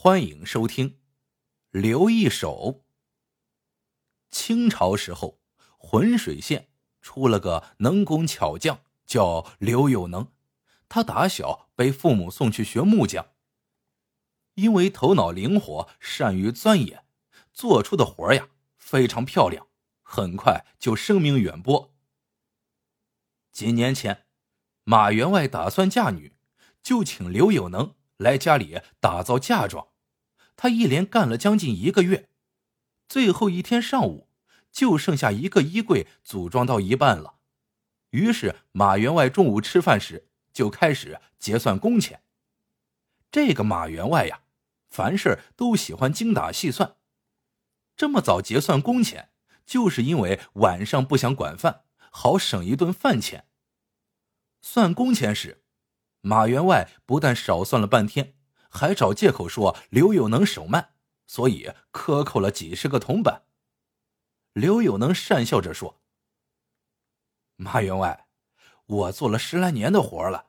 欢迎收听《刘一手》。清朝时候，浑水县出了个能工巧匠，叫刘有能。他打小被父母送去学木匠，因为头脑灵活，善于钻研，做出的活呀非常漂亮，很快就声名远播。几年前，马员外打算嫁女，就请刘有能。来家里打造嫁妆，他一连干了将近一个月，最后一天上午就剩下一个衣柜组装到一半了。于是马员外中午吃饭时就开始结算工钱。这个马员外呀，凡事都喜欢精打细算，这么早结算工钱，就是因为晚上不想管饭，好省一顿饭钱。算工钱时。马员外不但少算了半天，还找借口说刘有能手慢，所以克扣了几十个铜板。刘有能讪笑着说：“马员外，我做了十来年的活了，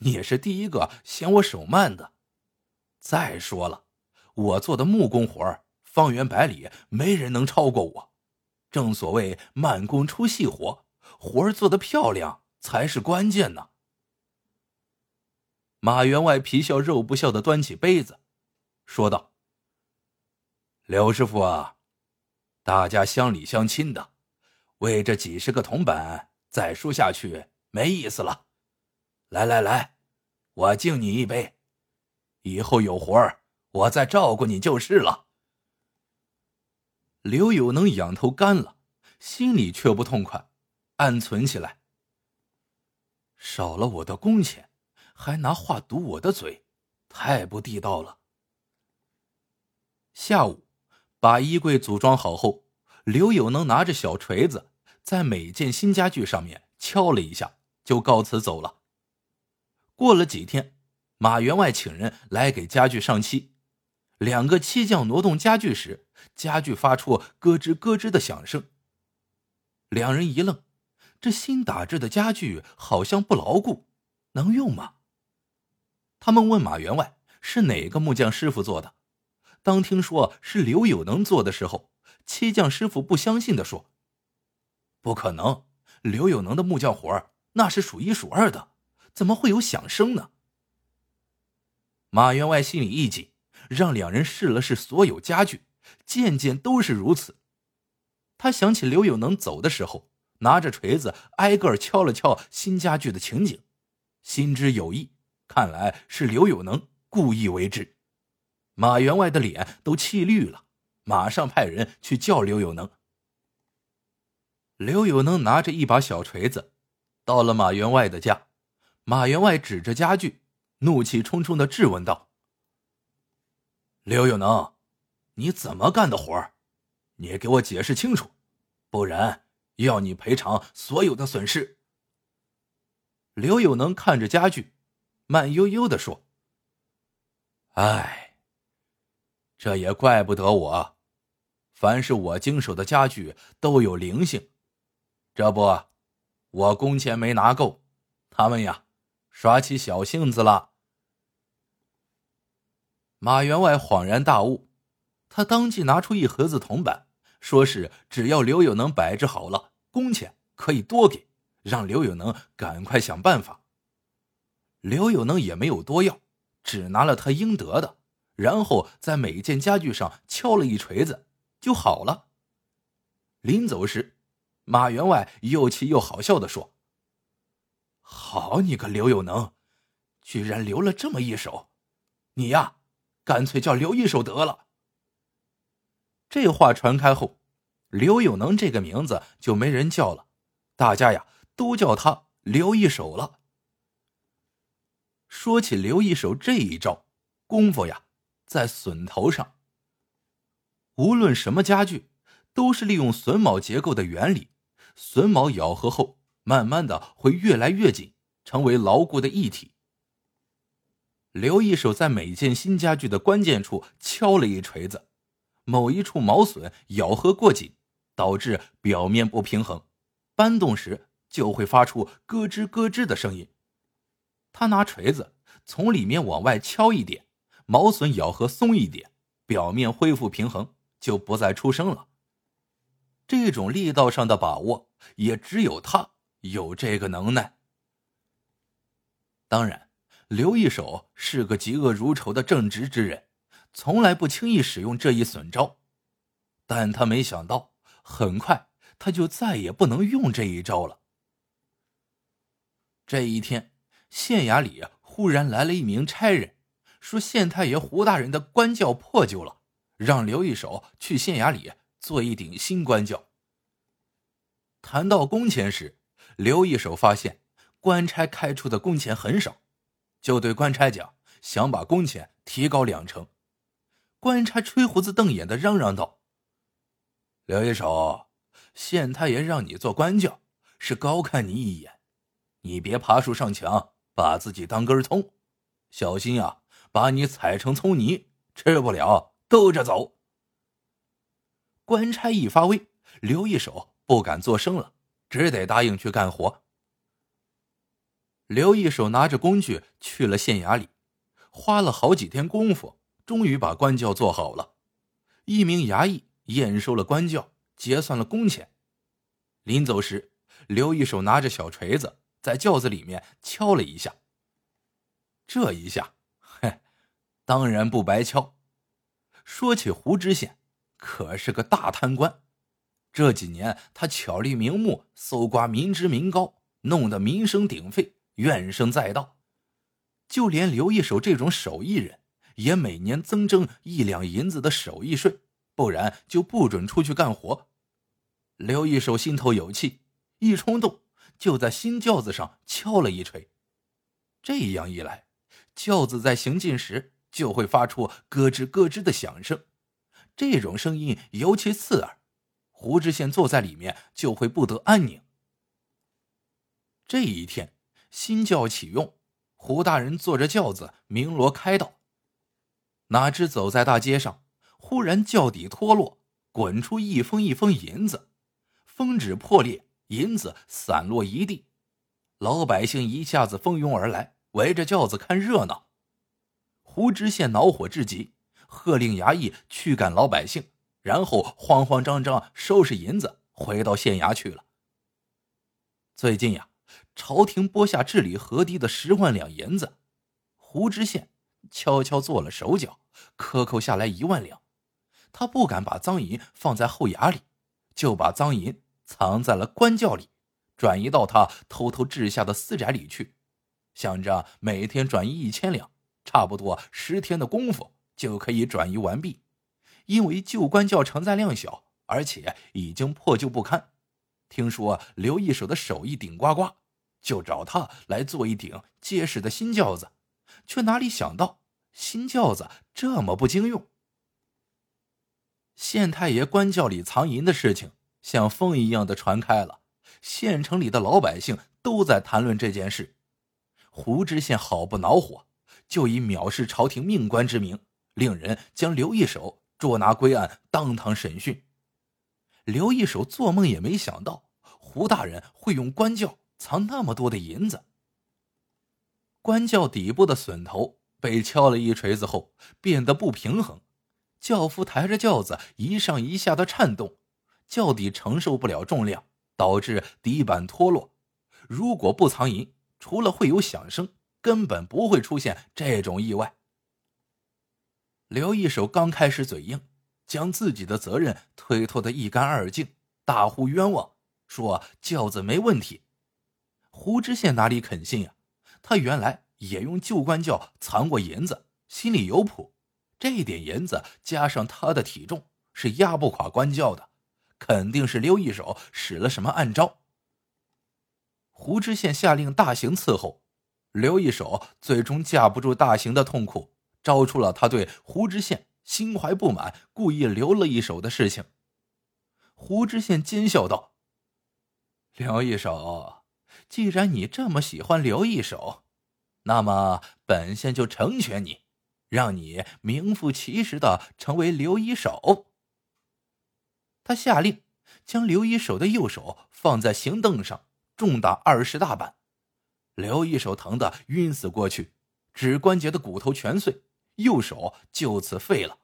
你是第一个嫌我手慢的。再说了，我做的木工活方圆百里没人能超过我。正所谓慢工出细活，活做的漂亮才是关键呢。”马员外皮笑肉不笑的端起杯子，说道：“刘师傅啊，大家乡里乡亲的，为这几十个铜板再输下去没意思了。来来来，我敬你一杯，以后有活儿我再照顾你就是了。”刘有能仰头干了，心里却不痛快，暗存起来：少了我的工钱。还拿话堵我的嘴，太不地道了。下午，把衣柜组装好后，刘有能拿着小锤子，在每件新家具上面敲了一下，就告辞走了。过了几天，马员外请人来给家具上漆，两个漆匠挪动家具时，家具发出咯吱咯吱的响声。两人一愣，这新打制的家具好像不牢固，能用吗？他们问马员外是哪个木匠师傅做的，当听说是刘有能做的时候，漆匠师傅不相信的说：“不可能，刘有能的木匠活那是数一数二的，怎么会有响声呢？”马员外心里一紧，让两人试了试所有家具，件件都是如此。他想起刘有能走的时候，拿着锤子挨个敲了敲新家具的情景，心知有意。看来是刘有能故意为之，马员外的脸都气绿了，马上派人去叫刘有能。刘有能拿着一把小锤子，到了马员外的家，马员外指着家具，怒气冲冲的质问道：“刘有能，你怎么干的活你给我解释清楚，不然要你赔偿所有的损失。”刘有能看着家具。慢悠悠的说：“哎，这也怪不得我。凡是我经手的家具都有灵性，这不，我工钱没拿够，他们呀耍起小性子了。”马员外恍然大悟，他当即拿出一盒子铜板，说是只要刘有能摆置好了，工钱可以多给，让刘有能赶快想办法。刘有能也没有多要，只拿了他应得的，然后在每件家具上敲了一锤子，就好了。临走时，马员外又气又好笑的说：“好你个刘有能，居然留了这么一手！你呀，干脆叫刘一手得了。”这话传开后，刘有能这个名字就没人叫了，大家呀都叫他刘一手了。说起刘一手这一招功夫呀，在榫头上。无论什么家具，都是利用榫卯结构的原理，榫卯咬合后，慢慢的会越来越紧，成为牢固的一体。刘一手在每件新家具的关键处敲了一锤子，某一处毛榫咬合过紧，导致表面不平衡，搬动时就会发出咯吱咯吱的声音。他拿锤子从里面往外敲一点，毛笋咬合松一点，表面恢复平衡，就不再出声了。这种力道上的把握，也只有他有这个能耐。当然，刘一手是个嫉恶如仇的正直之人，从来不轻易使用这一损招。但他没想到，很快他就再也不能用这一招了。这一天，县衙里忽然来了一名差人，说县太爷胡大人的官轿破旧了，让刘一手去县衙里做一顶新官轿。谈到工钱时，刘一手发现官差开出的工钱很少，就对官差讲，想把工钱提高两成。官差吹胡子瞪眼的嚷嚷道：“刘一手，县太爷让你做官轿，是高看你一眼。”你别爬树上墙，把自己当根葱，小心呀，把你踩成葱泥，吃不了兜着走。官差一发威，刘一手不敢作声了，只得答应去干活。刘一手拿着工具去了县衙里，花了好几天功夫，终于把官轿做好了。一名衙役验收了官轿，结算了工钱。临走时，刘一手拿着小锤子。在轿子里面敲了一下。这一下，嘿，当然不白敲。说起胡知县，可是个大贪官。这几年他巧立名目，搜刮民脂民膏，弄得民声鼎沸，怨声载道。就连刘一手这种手艺人，也每年增征一两银子的手艺税，不然就不准出去干活。刘一手心头有气，一冲动。就在新轿子上敲了一锤，这样一来，轿子在行进时就会发出咯吱咯吱的响声，这种声音尤其刺耳，胡知县坐在里面就会不得安宁。这一天，新轿启用，胡大人坐着轿子鸣锣开道，哪知走在大街上，忽然轿底脱落，滚出一封一封银子，封纸破裂。银子散落一地，老百姓一下子蜂拥而来，围着轿子看热闹。胡知县恼火至极，喝令衙役驱赶老百姓，然后慌慌张张收拾银子，回到县衙去了。最近呀，朝廷拨下治理河堤的十万两银子，胡知县悄悄做了手脚，克扣下来一万两。他不敢把赃银放在后衙里，就把赃银。藏在了官轿里，转移到他偷偷置下的私宅里去，想着每天转移一千两，差不多十天的功夫就可以转移完毕。因为旧官轿承载量小，而且已经破旧不堪，听说刘一手的手艺顶呱呱，就找他来做一顶结实的新轿子，却哪里想到新轿子这么不经用。县太爷官轿里藏银的事情。像风一样的传开了，县城里的老百姓都在谈论这件事。胡知县好不恼火，就以藐视朝廷命官之名，令人将刘一手捉拿归案，当堂审讯。刘一手做梦也没想到，胡大人会用官轿藏那么多的银子。官轿底部的榫头被敲了一锤子后，变得不平衡，轿夫抬着轿子一上一下的颤动。轿底承受不了重量，导致底板脱落。如果不藏银，除了会有响声，根本不会出现这种意外。刘一手刚开始嘴硬，将自己的责任推脱得一干二净，大呼冤枉，说轿子没问题。胡知县哪里肯信呀？他原来也用旧官轿藏过银子，心里有谱。这一点银子加上他的体重，是压不垮官轿的。肯定是刘一手使了什么暗招。胡知县下令大刑伺候，刘一手最终架不住大刑的痛苦，招出了他对胡知县心怀不满，故意留了一手的事情。胡知县奸笑道：“刘一手，既然你这么喜欢刘一手，那么本县就成全你，让你名副其实的成为刘一手。”他下令将刘一手的右手放在行凳上，重打二十大板。刘一手疼得晕死过去，指关节的骨头全碎，右手就此废了。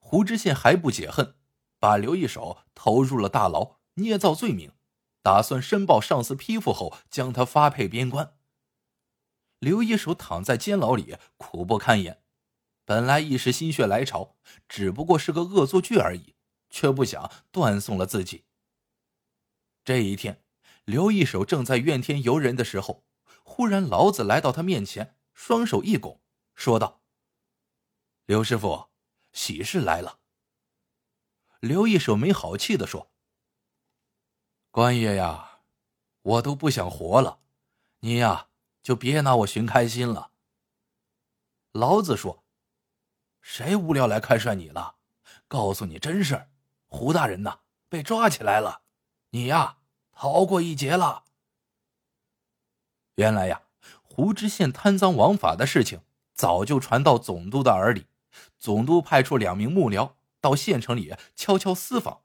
胡知县还不解恨，把刘一手投入了大牢，捏造罪名，打算申报上司批复后将他发配边关。刘一手躺在监牢里，苦不堪言。本来一时心血来潮，只不过是个恶作剧而已，却不想断送了自己。这一天，刘一手正在怨天尤人的时候，忽然老子来到他面前，双手一拱，说道：“刘师傅，喜事来了。”刘一手没好气的说：“官爷呀，我都不想活了，你呀。”就别拿我寻开心了。老子说：“谁无聊来看涮你了？告诉你真事儿，胡大人呐被抓起来了，你呀逃过一劫了。”原来呀，胡知县贪赃枉法的事情早就传到总督的耳里，总督派出两名幕僚到县城里悄悄私访。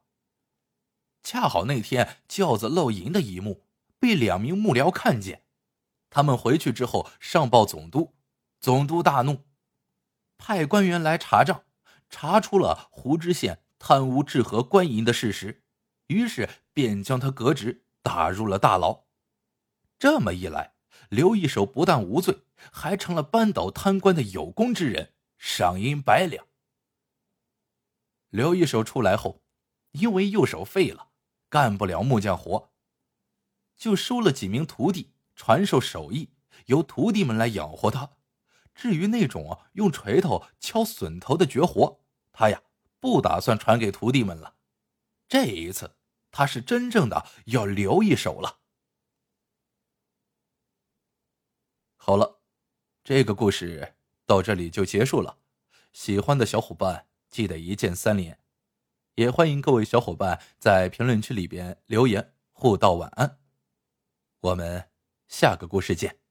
恰好那天轿子漏银的一幕被两名幕僚看见。他们回去之后上报总督，总督大怒，派官员来查账，查出了胡知县贪污治河官银的事实，于是便将他革职，打入了大牢。这么一来，刘一手不但无罪，还成了扳倒贪官的有功之人，赏银百两。刘一手出来后，因为右手废了，干不了木匠活，就收了几名徒弟。传授手艺，由徒弟们来养活他。至于那种用锤头敲笋头的绝活，他呀不打算传给徒弟们了。这一次，他是真正的要留一手了。好了，这个故事到这里就结束了。喜欢的小伙伴记得一键三连，也欢迎各位小伙伴在评论区里边留言互道晚安。我们。下个故事见。